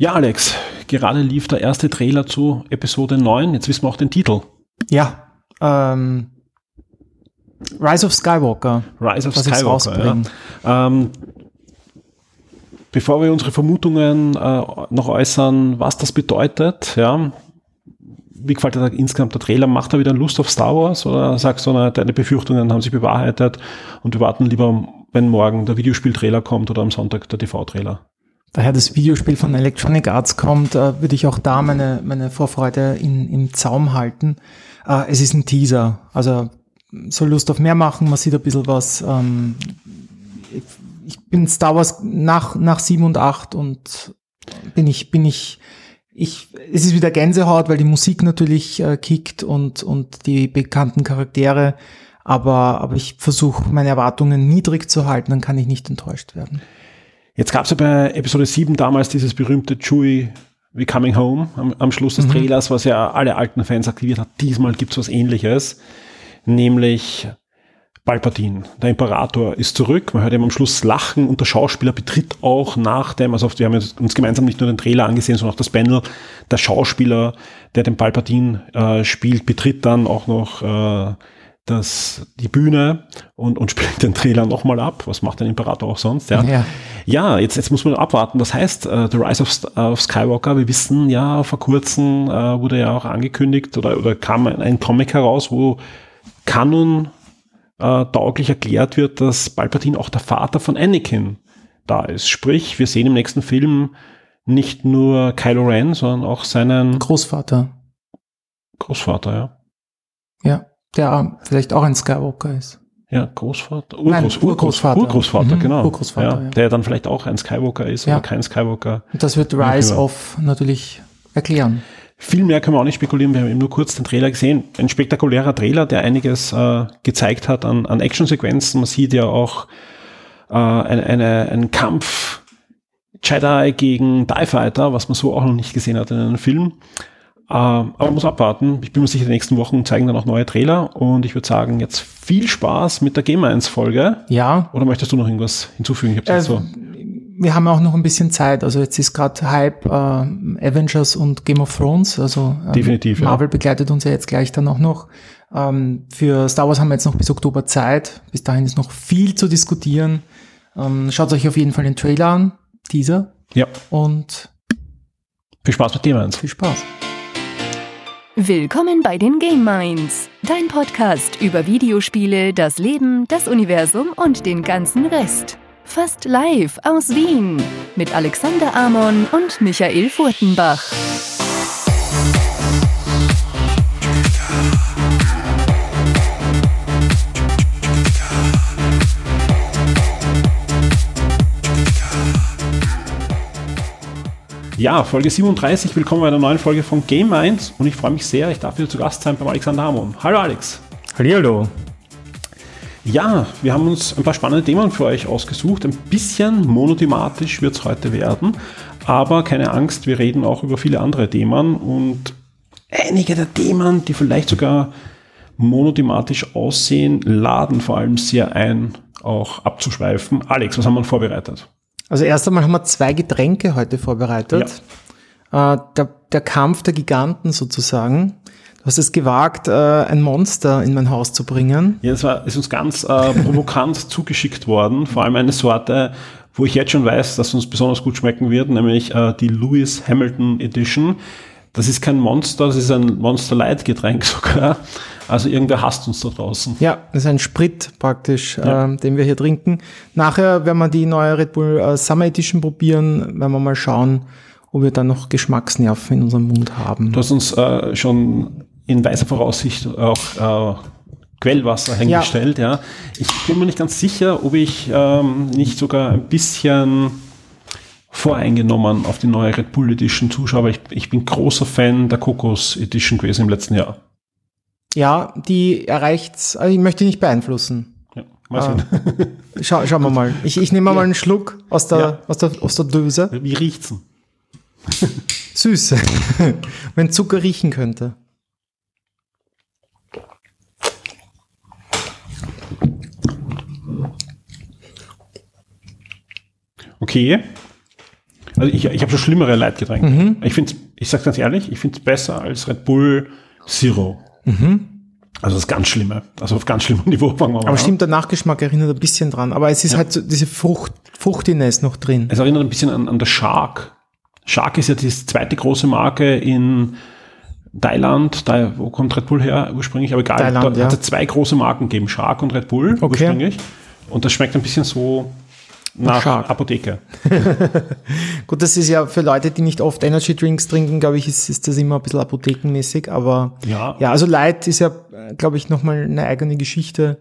Ja, Alex, gerade lief der erste Trailer zu Episode 9. Jetzt wissen wir auch den Titel. Ja, ähm, Rise of Skywalker. Rise of Skywalker, ja. Ähm, bevor wir unsere Vermutungen äh, noch äußern, was das bedeutet, ja, wie gefällt dir insgesamt der Trailer? Macht er wieder Lust auf Star Wars oder sagst du, deine Befürchtungen haben sich bewahrheitet und wir warten lieber, wenn morgen der Videospiel-Trailer kommt oder am Sonntag der TV-Trailer? Daher das Videospiel von Electronic Arts kommt, äh, würde ich auch da meine, meine Vorfreude in, im Zaum halten. Äh, es ist ein Teaser, also soll Lust auf mehr machen, man sieht ein bisschen was. Ähm, ich, bin Star Wars nach, nach 7 und 8 und bin ich, bin ich, ich, es ist wieder Gänsehaut, weil die Musik natürlich äh, kickt und, und die bekannten Charaktere, aber, aber ich versuche meine Erwartungen niedrig zu halten, dann kann ich nicht enttäuscht werden. Jetzt gab es ja bei Episode 7 damals dieses berühmte Chewie We Coming Home am, am Schluss des mhm. Trailers, was ja alle alten Fans aktiviert hat. Diesmal gibt es was ähnliches, nämlich Palpatine, der Imperator, ist zurück. Man hört ihm am Schluss lachen und der Schauspieler betritt auch nach dem, also wir haben uns gemeinsam nicht nur den Trailer angesehen, sondern auch das Panel. Der Schauspieler, der den Palpatine äh, spielt, betritt dann auch noch äh, das, die Bühne und, und spielt den Trailer nochmal ab. Was macht ein Imperator auch sonst? Ja, ja. ja jetzt, jetzt muss man abwarten. Das heißt, uh, The Rise of, of, Skywalker, wir wissen ja, vor kurzem uh, wurde ja auch angekündigt oder, oder kam ein, ein Comic heraus, wo Kanon uh, tauglich erklärt wird, dass Palpatine auch der Vater von Anakin da ist. Sprich, wir sehen im nächsten Film nicht nur Kylo Ren, sondern auch seinen Großvater. Großvater, ja. Ja der vielleicht auch ein Skywalker ist. Ja, Großvater, Urgroß, Nein, Urgroßvater, Urgroßvater, mhm, genau. Urgroßvater, ja, ja. Der dann vielleicht auch ein Skywalker ist ja. oder kein Skywalker. Und das wird Rise of natürlich erklären. Viel mehr können wir auch nicht spekulieren. Wir haben eben nur kurz den Trailer gesehen. Ein spektakulärer Trailer, der einiges äh, gezeigt hat an, an Actionsequenzen. Man sieht ja auch äh, eine, eine, einen Kampf Jedi gegen TIE Fighter, was man so auch noch nicht gesehen hat in einem Film. Äh, aber man muss abwarten. Ich bin mir sicher, die nächsten Wochen zeigen dann auch neue Trailer. Und ich würde sagen, jetzt viel Spaß mit der Game 1 Folge. Ja. Oder möchtest du noch irgendwas hinzufügen? Ich äh, so wir haben auch noch ein bisschen Zeit. Also jetzt ist gerade Hype äh, Avengers und Game of Thrones. Also ähm, definitiv. Marvel ja. begleitet uns ja jetzt gleich dann auch noch. Ähm, für Star Wars haben wir jetzt noch bis Oktober Zeit. Bis dahin ist noch viel zu diskutieren. Ähm, schaut euch auf jeden Fall den Trailer an, Teaser. Ja. Und viel Spaß mit Game 1. Viel Spaß. Willkommen bei den Game Minds, dein Podcast über Videospiele, das Leben, das Universum und den ganzen Rest. Fast live aus Wien mit Alexander Amon und Michael Furtenbach. Ja, Folge 37. Willkommen bei einer neuen Folge von Game Minds und ich freue mich sehr, ich darf wieder zu Gast sein beim Alexander Hamon. Hallo Alex. Hallo. Ja, wir haben uns ein paar spannende Themen für euch ausgesucht. Ein bisschen monothematisch wird es heute werden, aber keine Angst, wir reden auch über viele andere Themen und einige der Themen, die vielleicht sogar monothematisch aussehen, laden vor allem sehr ein, auch abzuschweifen. Alex, was haben wir vorbereitet? Also erst einmal haben wir zwei Getränke heute vorbereitet. Ja. Äh, der, der Kampf der Giganten sozusagen. Du hast es gewagt, äh, ein Monster in mein Haus zu bringen. Ja, es war, ist uns ganz äh, provokant zugeschickt worden. Vor allem eine Sorte, wo ich jetzt schon weiß, dass uns besonders gut schmecken wird, nämlich äh, die Lewis Hamilton Edition. Das ist kein Monster, das ist ein Monster Light Getränk sogar. Also irgendwer hasst uns da draußen. Ja, das ist ein Sprit praktisch, ja. ähm, den wir hier trinken. Nachher werden wir die neue Red Bull äh, Summer Edition probieren, werden wir mal schauen, ob wir dann noch Geschmacksnerven in unserem Mund haben. Du hast uns äh, schon in weiser Voraussicht auch äh, Quellwasser hingestellt. Ja. ja. Ich bin mir nicht ganz sicher, ob ich ähm, nicht sogar ein bisschen voreingenommen auf die neue Red Bull Edition zuschaue, ich, ich bin großer Fan der Kokos Edition gewesen im letzten Jahr. Ja, die erreicht, also ich möchte nicht beeinflussen. Ja, mal sehen. Äh, schau, schauen wir mal. Ich, ich nehme mal einen Schluck aus der, ja. aus der, aus der Döse. Wie riecht's denn? Süß. Wenn Zucker riechen könnte. Okay. Also ich, ich habe schon schlimmere Leitgetränke. Mhm. Ich finde, ich sage ganz ehrlich, ich finde es besser als Red Bull Zero. Also das ganz Schlimme. Also auf ganz schlimmem Niveau fangen wir mal Mhm. Aber an. stimmt, der Nachgeschmack erinnert ein bisschen dran. Aber es ist halt so diese Frucht, Fruchtiness noch drin. Es erinnert ein bisschen an, an das Shark. Shark ist ja die zweite große Marke in Thailand, da, wo kommt Red Bull her ursprünglich, aber egal, Thailand, da ja. hat es zwei große Marken gegeben, Shark und Red Bull Okay. ursprünglich. Und das schmeckt ein bisschen so nach Stark. Apotheke. Gut, das ist ja für Leute, die nicht oft Energy Drinks trinken, glaube ich, ist, ist das immer ein bisschen apothekenmäßig, aber ja, ja also Light ist ja, glaube ich, nochmal eine eigene Geschichte.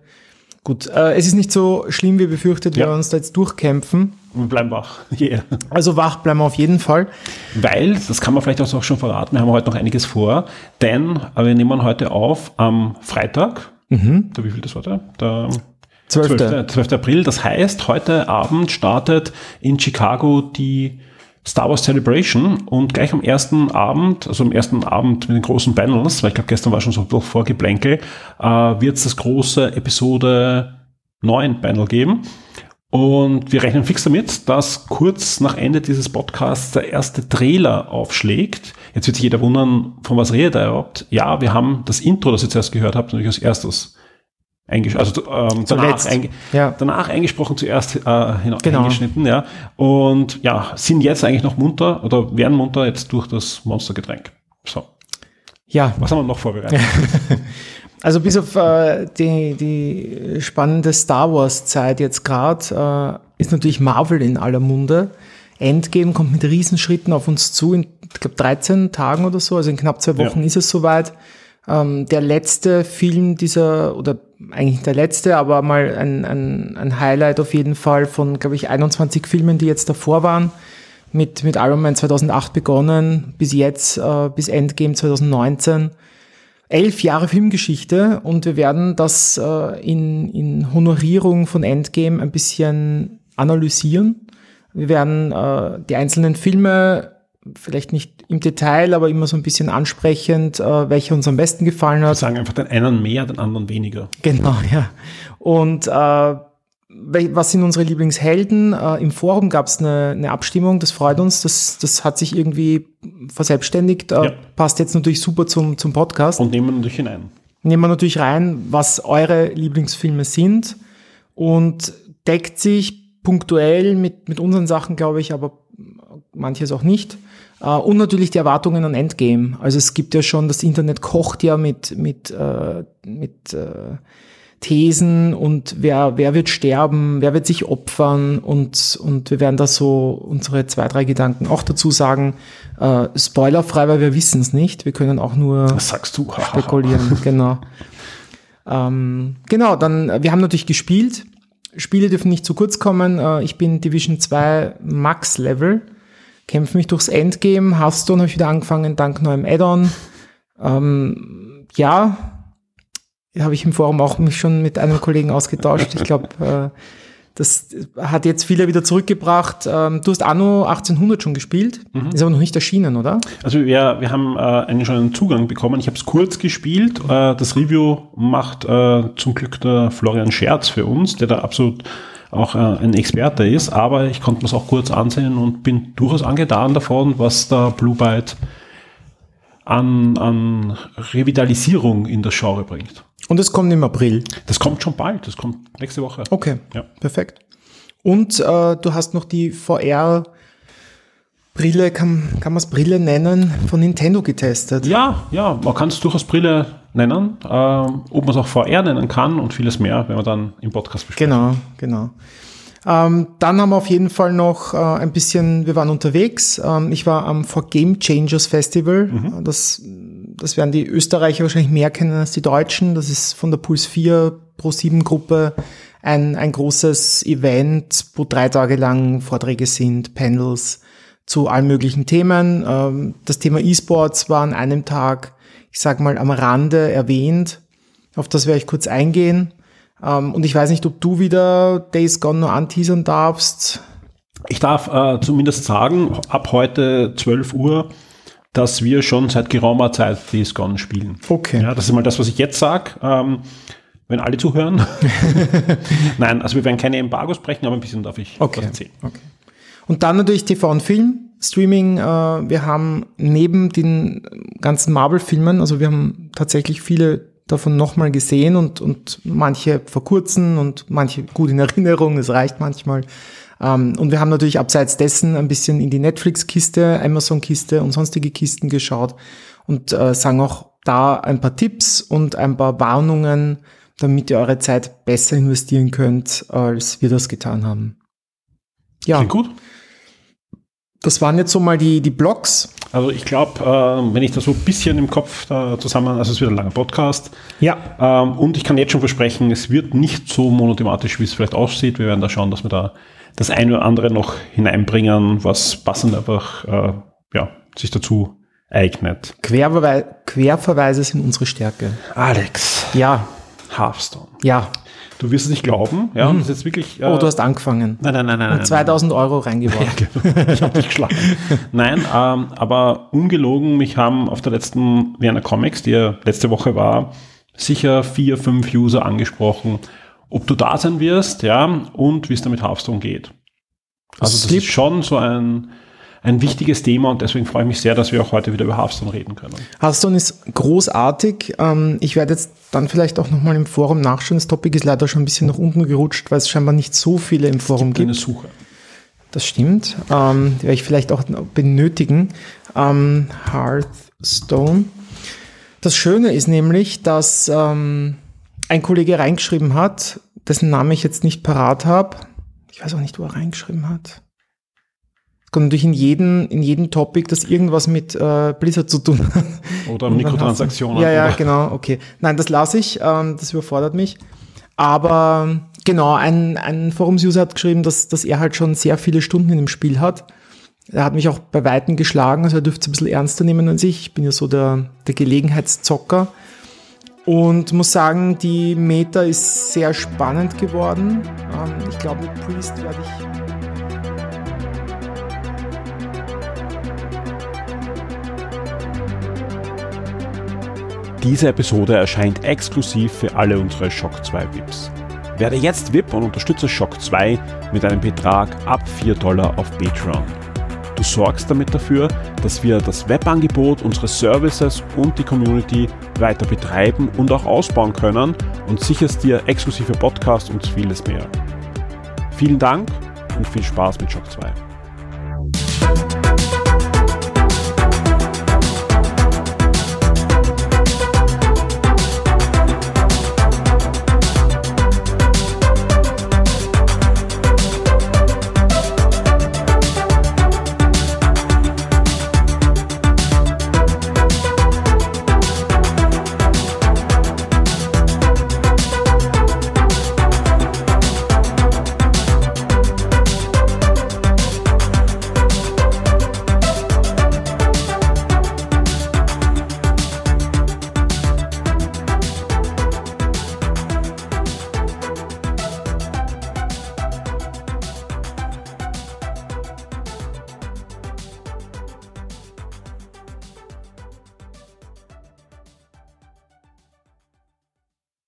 Gut, äh, es ist nicht so schlimm wie befürchtet, ja. wir uns da jetzt durchkämpfen. Wir bleiben wach. Yeah. Also wach bleiben wir auf jeden Fall. Weil, das kann man vielleicht auch schon verraten, wir haben heute noch einiges vor, denn äh, wir nehmen heute auf am Freitag. Mhm. Da, wie viel das war da? da 12. 12. April. Das heißt, heute Abend startet in Chicago die Star Wars Celebration und gleich am ersten Abend, also am ersten Abend mit den großen Panels, weil ich glaube, gestern war schon so ein Vorgeplänkel, äh, wird es das große Episode 9 Panel geben. Und wir rechnen fix damit, dass kurz nach Ende dieses Podcasts der erste Trailer aufschlägt. Jetzt wird sich jeder wundern, von was redet er überhaupt? Ja, wir haben das Intro, das ihr zuerst gehört habt, natürlich als erstes also ähm, danach, einge Ja. danach eingesprochen, zuerst äh, Genau. eingeschnitten, ja. Und ja, sind jetzt eigentlich noch munter oder werden munter jetzt durch das Monstergetränk. So, Ja, was haben wir noch vorbereitet? Also bis auf äh, die, die spannende Star Wars Zeit jetzt gerade äh, ist natürlich Marvel in aller Munde. Endgame kommt mit Riesenschritten auf uns zu in, ich glaube, 13 Tagen oder so, also in knapp zwei Wochen Ja. ist es soweit. Ähm, der letzte Film dieser, oder eigentlich der letzte, aber mal ein, ein, ein Highlight auf jeden Fall von, glaube ich, 21 Filmen, die jetzt davor waren. Mit, mit Iron Man 2008 begonnen, bis jetzt, äh, bis Endgame 2019 elf Jahre Filmgeschichte und wir werden das äh, in, in Honorierung von Endgame ein bisschen analysieren. Wir werden äh, die einzelnen Filme vielleicht nicht im Detail, aber immer so ein bisschen ansprechend, äh, welcher uns am besten gefallen Wir hat. sagen einfach den einen mehr, den anderen weniger. Genau, ja. Und äh, was sind unsere Lieblingshelden? Äh, Im Forum gab es eine, eine Abstimmung, das freut uns, das, das hat sich irgendwie verselbstständigt, äh, Ja. passt jetzt natürlich super zum, zum Podcast. Und nehmen wir natürlich hinein. nehmen wir natürlich rein, was eure Lieblingsfilme sind und deckt sich punktuell mit, mit unseren Sachen, glaube ich, aber manches auch nicht. Äh, Und natürlich die Erwartungen an Endgame. Also es gibt ja schon, das Internet kocht ja mit, mit, äh, mit äh, Thesen und wer, wer wird sterben, wer wird sich opfern und, und wir werden da so unsere zwei, drei Gedanken auch dazu sagen. Äh, spoilerfrei, weil wir wissen es nicht. Wir können auch nur Was sagst du? spekulieren, genau. Ähm, genau, dann, äh, wir haben natürlich gespielt. Spiele dürfen nicht zu kurz kommen. Äh, ich bin Division 2 Max Level, kämpfe mich durchs Endgame. Hearthstone habe ich wieder angefangen, dank neuem Add-on. Ähm, ja, habe ich im Forum auch mich schon mit einem Kollegen ausgetauscht. Ich glaube, äh, das hat jetzt viele wieder zurückgebracht. Ähm, du hast Anno 1800 schon gespielt, ist aber noch nicht erschienen, oder? Also wir, wir haben äh, einen schon einen Zugang bekommen. Ich habe es kurz gespielt. Äh, das Review macht äh, zum Glück der Florian Scherz für uns, der da absolut auch äh, ein Experte ist. Aber ich konnte mir es auch kurz ansehen und bin durchaus angetan davon, was da Blue Byte an, an Revitalisierung in das Genre bringt. Und es kommt im April. Das kommt schon bald. Das kommt nächste Woche. Okay, Ja. perfekt. Und äh, du hast noch die VR-Brille, kann, kann man es Brille nennen, von Nintendo getestet. Ja, ja, man kann es durchaus Brille nennen. Ähm, ob man es auch VR nennen kann und vieles mehr, wenn wir dann im Podcast besprechen. Genau, genau. Ähm, dann haben wir auf jeden Fall noch äh, ein bisschen, wir waren unterwegs. Ähm, ich war am For Game Changers Festival. Das, das werden die Österreicher wahrscheinlich mehr kennen als die Deutschen. Das ist von der Puls 4 Pro 7 Gruppe ein, ein großes Event, wo drei Tage lang Vorträge sind, Panels zu allen möglichen Themen. Ähm, das Thema E-Sports war an einem Tag, ich sag mal, am Rande erwähnt. Auf das werde ich kurz eingehen. Ähm, und ich weiß nicht, ob du wieder Days Gone nur anteasern darfst. Ich darf äh, zumindest sagen, ab heute 12 Uhr, dass wir schon seit geraumer Zeit Days Gone spielen. Okay. Ja, das ist mal das, was ich jetzt sage. Ähm, wenn alle zuhören. Nein, also wir werden keine Embargos brechen, aber ein bisschen darf ich Okay. was erzählen. okay. Und dann natürlich TV und Film. Streaming. Äh, wir haben neben den ganzen Marvel-Filmen, also wir haben tatsächlich viele davon nochmal gesehen und, und manche vor kurzem und manche gut in Erinnerung, es reicht manchmal. Ähm, und wir haben natürlich abseits dessen ein bisschen in die Netflix-Kiste, Amazon-Kiste und sonstige Kisten geschaut und äh, sagen auch da ein paar Tipps und ein paar Warnungen, damit ihr eure Zeit besser investieren könnt, als wir das getan haben. Ja. Klingt gut. Das waren jetzt so mal die, die Blogs. Also ich glaube, äh, wenn ich das so ein bisschen im Kopf äh, zusammen, also es wird ein langer Podcast. Ja. Ähm, und ich kann jetzt schon versprechen, es wird nicht so monothematisch, wie es vielleicht aussieht. Wir werden da schauen, dass wir da das eine oder andere noch hineinbringen, was passend einfach äh, ja, sich dazu eignet. Querverwe Querverweise sind unsere Stärke. Alex. Ja. Hearthstone. Ja. Du wirst es nicht glauben. Ja, mhm. das ist jetzt wirklich. Äh, oh, du hast angefangen. Nein, nein, nein, nein. Und 2000 nein, Euro reingeworfen. Ja, genau. Ich habe dich geschlagen. nein, ähm, aber ungelogen, mich haben auf der letzten Vienna Comics, die ja letzte Woche war, sicher vier, fünf User angesprochen, ob du da sein wirst, ja, und wie es da mit Hearthstone geht. Also das Slip. ist schon so ein ein wichtiges Thema und deswegen freue ich mich sehr, dass wir auch heute wieder über Hearthstone reden können. Hearthstone ist großartig. Ähm, ich werde jetzt dann vielleicht auch nochmal im Forum nachschauen. Das Topic ist leider schon ein bisschen nach unten gerutscht, weil es scheinbar nicht so viele im Forum gibt. Eine Suche. Das stimmt. Ähm, die werde ich vielleicht auch benötigen. Ähm, Hearthstone. Das Schöne ist nämlich, dass ähm, ein Kollege reingeschrieben hat, dessen Name ich jetzt nicht parat habe. Ich weiß auch nicht, wo er reingeschrieben hat kommt natürlich in jeden, in jeden Topic, das irgendwas mit äh, Blizzard zu tun hat. Oder Mikrotransaktionen. Ja, ja, oder? genau, okay. Nein, das lasse ich, ähm, das überfordert mich. Aber genau, ein, ein Forums-User hat geschrieben, dass, dass er halt schon sehr viele Stunden in dem Spiel hat. Er hat mich auch bei Weitem geschlagen, also er dürfte es ein bisschen ernster nehmen als ich. Ich bin ja so der, der Gelegenheitszocker. Und muss sagen, die Meta ist sehr spannend geworden. Ähm, ich glaube, mit Priest werde ich Diese Episode erscheint exklusiv für alle unsere Shock 2 VIPs. Werde jetzt VIP und unterstütze Shock 2 mit einem Betrag ab 4 Dollar auf Patreon. Du sorgst damit dafür, dass wir das Webangebot, unsere Services und die Community weiter betreiben und auch ausbauen können und sicherst dir exklusive Podcasts und vieles mehr. Vielen Dank und viel Spaß mit Shock 2.